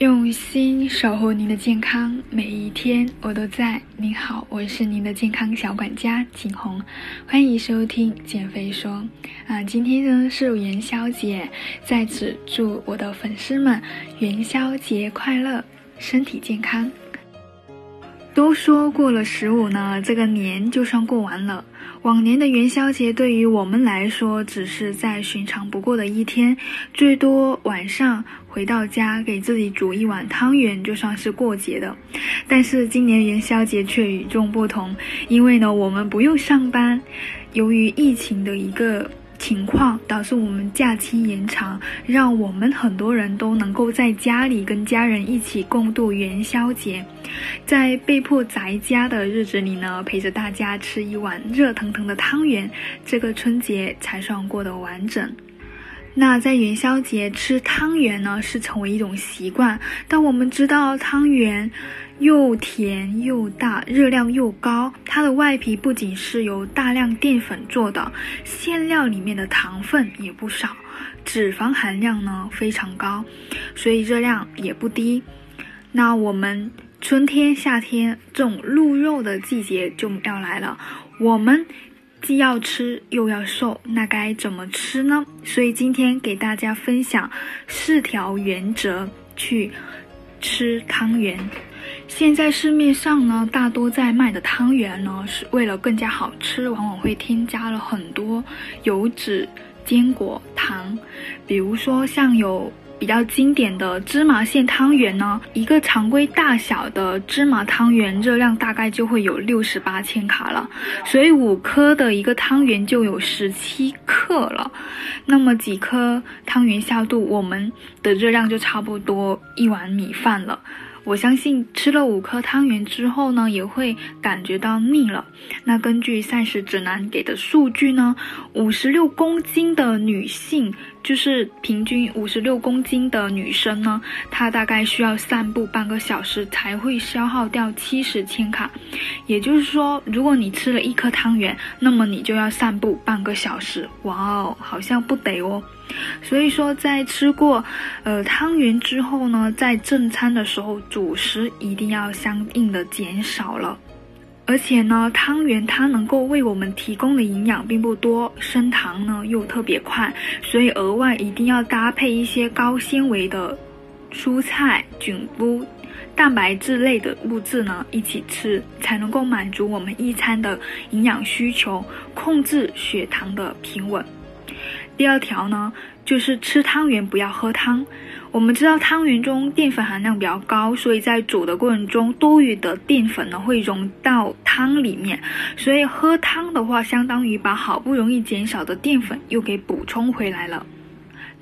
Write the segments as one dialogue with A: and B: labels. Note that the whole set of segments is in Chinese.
A: 用心守护您的健康，每一天我都在。您好，我是您的健康小管家景红，欢迎收听减肥说。啊，今天呢是元宵节，在此祝我的粉丝们元宵节快乐，身体健康。都说过了十五呢，这个年就算过完了。往年的元宵节对于我们来说，只是再寻常不过的一天，最多晚上回到家给自己煮一碗汤圆，就算是过节的。但是今年元宵节却与众不同，因为呢，我们不用上班，由于疫情的一个。情况导致我们假期延长，让我们很多人都能够在家里跟家人一起共度元宵节。在被迫宅家的日子里呢，陪着大家吃一碗热腾腾的汤圆，这个春节才算过得完整。那在元宵节吃汤圆呢，是成为一种习惯，但我们知道汤圆。又甜又大，热量又高。它的外皮不仅是由大量淀粉做的，馅料里面的糖分也不少，脂肪含量呢非常高，所以热量也不低。那我们春天、夏天这种鹿肉的季节就要来了，我们既要吃又要瘦，那该怎么吃呢？所以今天给大家分享四条原则去吃汤圆。现在市面上呢，大多在卖的汤圆呢，是为了更加好吃，往往会添加了很多油脂、坚果、糖。比如说，像有比较经典的芝麻馅汤圆呢，一个常规大小的芝麻汤圆热量大概就会有六十八千卡了，所以五颗的一个汤圆就有十七克了。那么几颗汤圆下肚，我们的热量就差不多一碗米饭了。我相信吃了五颗汤圆之后呢，也会感觉到腻了。那根据膳食指南给的数据呢，五十六公斤的女性，就是平均五十六公斤的女生呢，她大概需要散步半个小时才会消耗掉七十千卡。也就是说，如果你吃了一颗汤圆，那么你就要散步半个小时。哇哦，好像不得哦。所以说，在吃过，呃汤圆之后呢，在正餐的时候，主食一定要相应的减少了。而且呢，汤圆它能够为我们提供的营养并不多，升糖呢又特别快，所以额外一定要搭配一些高纤维的蔬菜、菌菇、蛋白质类的物质呢一起吃，才能够满足我们一餐的营养需求，控制血糖的平稳。第二条呢，就是吃汤圆不要喝汤。我们知道汤圆中淀粉含量比较高，所以在煮的过程中，多余的淀粉呢会融到汤里面，所以喝汤的话，相当于把好不容易减少的淀粉又给补充回来了。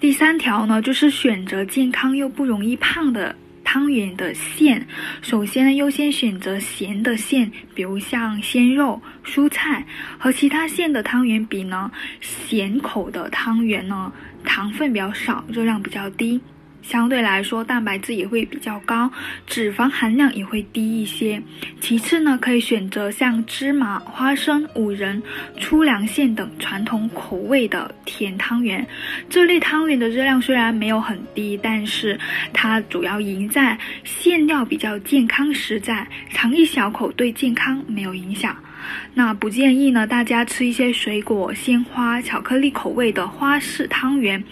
A: 第三条呢，就是选择健康又不容易胖的。汤圆的馅，首先呢，优先选择咸的馅，比如像鲜肉、蔬菜和其他馅的汤圆比呢，咸口的汤圆呢，糖分比较少，热量比较低。相对来说，蛋白质也会比较高，脂肪含量也会低一些。其次呢，可以选择像芝麻、花生、五仁、粗粮馅等传统口味的甜汤圆。这类汤圆的热量虽然没有很低，但是它主要赢在馅料比较健康实在，尝一小口对健康没有影响。那不建议呢，大家吃一些水果、鲜花、巧克力口味的花式汤圆，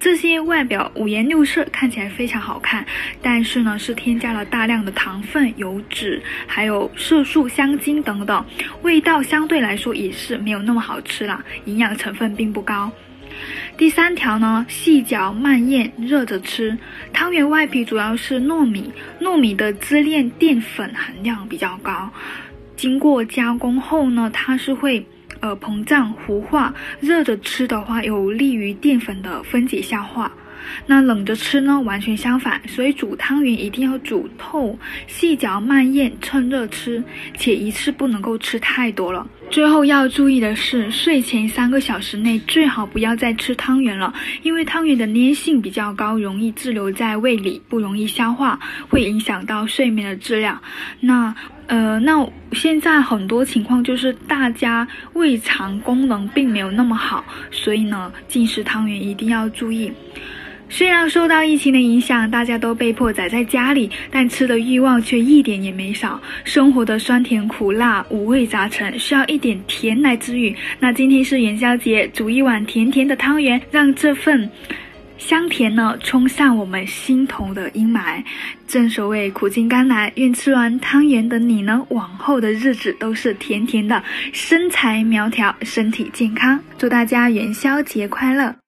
A: 这些外表五颜六色，看起来非常好看，但是呢，是添加了大量的糖分、油脂，还有色素、香精等等，味道相对来说也是没有那么好吃了，营养成分并不高。第三条呢，细嚼慢咽，热着吃。汤圆外皮主要是糯米，糯米的支链淀粉含量比较高。经过加工后呢，它是会呃膨胀糊化。热着吃的话，有利于淀粉的分解消化。那冷着吃呢，完全相反。所以煮汤圆一定要煮透，细嚼慢咽，趁热吃，且一次不能够吃太多了。最后要注意的是，睡前三个小时内最好不要再吃汤圆了，因为汤圆的粘性比较高，容易滞留在胃里，不容易消化，会影响到睡眠的质量。那。呃，那现在很多情况就是大家胃肠功能并没有那么好，所以呢，进食汤圆一定要注意。虽然受到疫情的影响，大家都被迫宅在家里，但吃的欲望却一点也没少。生活的酸甜苦辣、五味杂陈，需要一点甜来治愈。那今天是元宵节，煮一碗甜甜的汤圆，让这份香甜呢冲散我们心头的阴霾。正所谓苦尽甘来，愿吃完汤圆的你呢，往后的日子都是甜甜的，身材苗条，身体健康。祝大家元宵节快乐！